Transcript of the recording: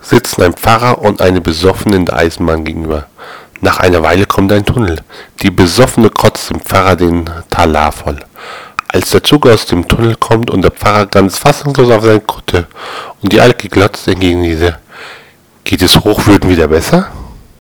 sitzen ein Pfarrer und eine Besoffene in der Eisenbahn gegenüber. Nach einer Weile kommt ein Tunnel. Die Besoffene kotzt dem Pfarrer den Talar voll. Als der Zug aus dem Tunnel kommt und der Pfarrer ganz fassungslos auf seine Kutte und die Alke glotzt, entgegen diese, geht es Hochwürden wieder besser?